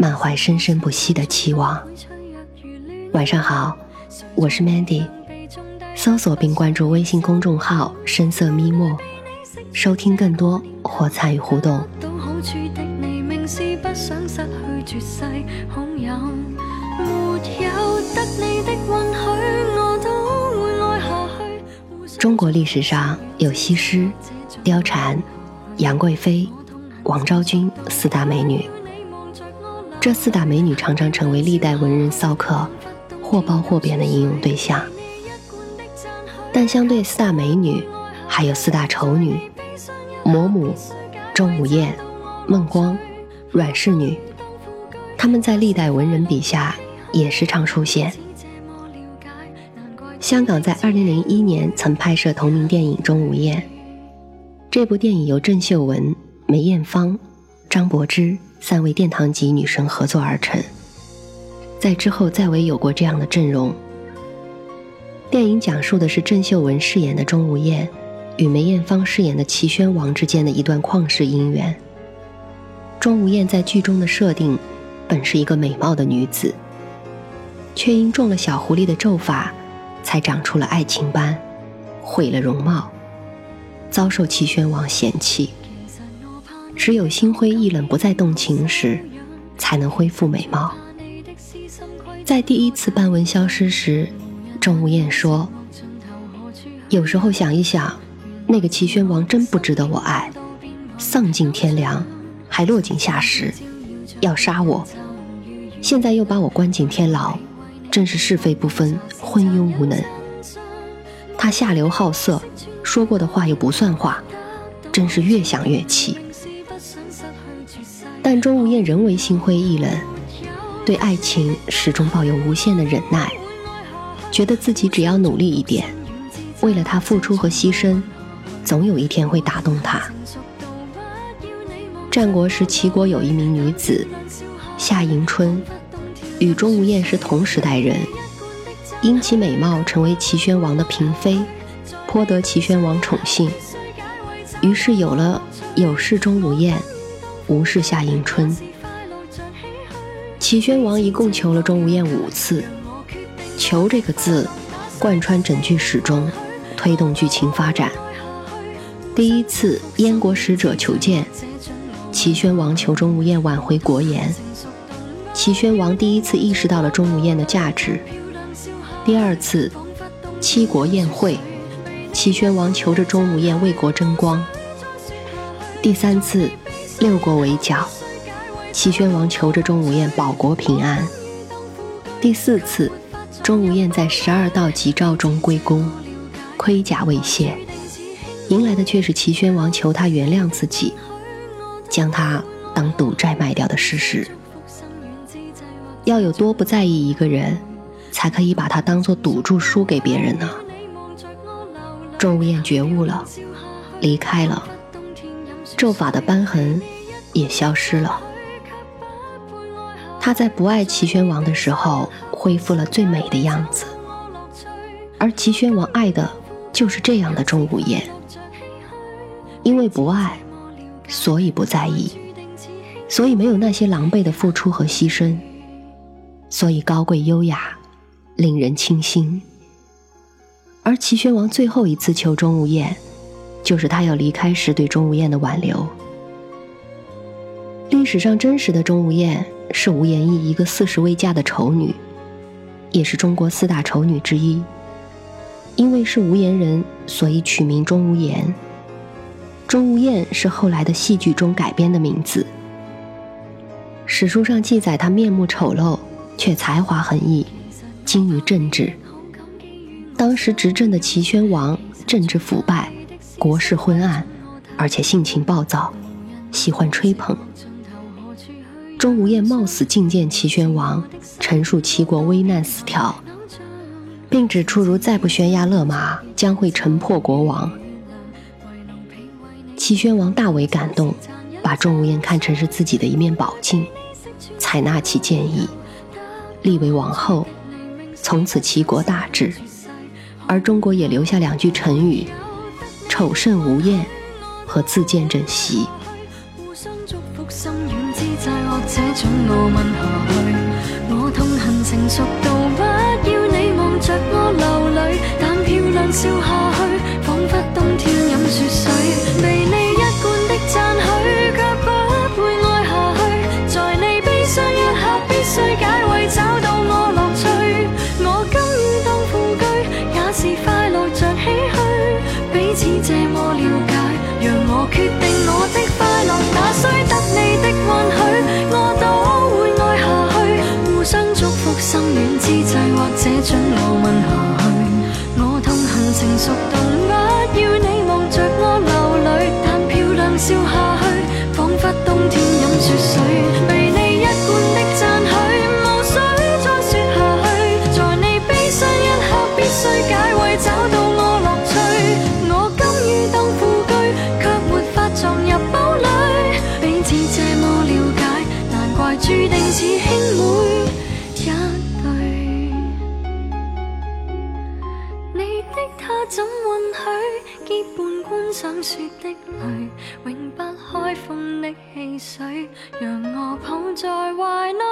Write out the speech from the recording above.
满怀生生不息的期望。晚上好，我是 Mandy。搜索并关注微信公众号“深色咪墨”，收听更多或参与互动。中国历史上有西施、貂蝉。杨贵妃、王昭君四大美女，这四大美女常常成为历代文人骚客或褒或贬的应用对象。但相对四大美女，还有四大丑女：嫫母、钟无艳、孟光、阮氏女。她们在历代文人笔下也时常出现。香港在2001年曾拍摄同名电影《钟无艳》。这部电影由郑秀文、梅艳芳、张柏芝三位殿堂级女神合作而成，在之后再未有过这样的阵容。电影讲述的是郑秀文饰演的钟无艳与梅艳芳饰演的齐宣王之间的一段旷世姻缘。钟无艳在剧中的设定本是一个美貌的女子，却因中了小狐狸的咒法，才长出了爱情斑，毁了容貌。遭受齐宣王嫌弃，只有心灰意冷、不再动情时，才能恢复美貌。在第一次斑纹消失时，钟无艳说：“有时候想一想，那个齐宣王真不值得我爱，丧尽天良，还落井下石，要杀我。现在又把我关进天牢，真是是非不分，昏庸无能。他下流好色。”说过的话又不算话，真是越想越气。但钟无艳仍为心灰意冷，对爱情始终抱有无限的忍耐，觉得自己只要努力一点，为了他付出和牺牲，总有一天会打动他。战国时，齐国有一名女子夏迎春，与钟无艳是同时代人，因其美貌成为齐宣王的嫔妃。颇得齐宣王宠幸，于是有了有事钟无艳，无事夏迎春。齐宣王一共求了钟无艳五次，求这个字贯穿整句始终，推动剧情发展。第一次燕国使者求见，齐宣王求钟无艳挽回国言，齐宣王第一次意识到了钟无艳的价值。第二次七国宴会。齐宣王求着钟无艳为国争光。第三次，六国围剿，齐宣王求着钟无艳保国平安。第四次，钟无艳在十二道吉兆中归功，盔甲未卸，迎来的却是齐宣王求他原谅自己，将他当赌债卖掉的事实。要有多不在意一个人，才可以把他当做赌注输给别人呢？钟无艳觉悟了，离开了，咒法的斑痕也消失了。他在不爱齐宣王的时候，恢复了最美的样子。而齐宣王爱的就是这样的钟无艳，因为不爱，所以不在意，所以没有那些狼狈的付出和牺牲，所以高贵优雅，令人倾心。而齐宣王最后一次求钟无艳，就是他要离开时对钟无艳的挽留。历史上真实的钟无艳是无颜义一个四十未嫁的丑女，也是中国四大丑女之一。因为是无颜人，所以取名钟无艳。钟无艳是后来的戏剧中改编的名字。史书上记载她面目丑陋，却才华横溢，精于政治。当时执政的齐宣王政治腐败，国事昏暗，而且性情暴躁，喜欢吹捧。钟无艳冒死觐见齐宣王，陈述齐国危难死条，并指出如再不悬崖勒马，将会城破国亡。齐宣王大为感动，把钟无艳看成是自己的一面宝镜，采纳其建议，立为王后。从此齐国大治，而中国也留下两句成语：丑甚无厌和自见枕席。决定我的快乐那需得你的允许我都会爱下去互相祝福心软之际或者准我問下去我痛恨成熟到不要你望着我流泪但漂亮笑下去仿佛冬天饮雪水。why not?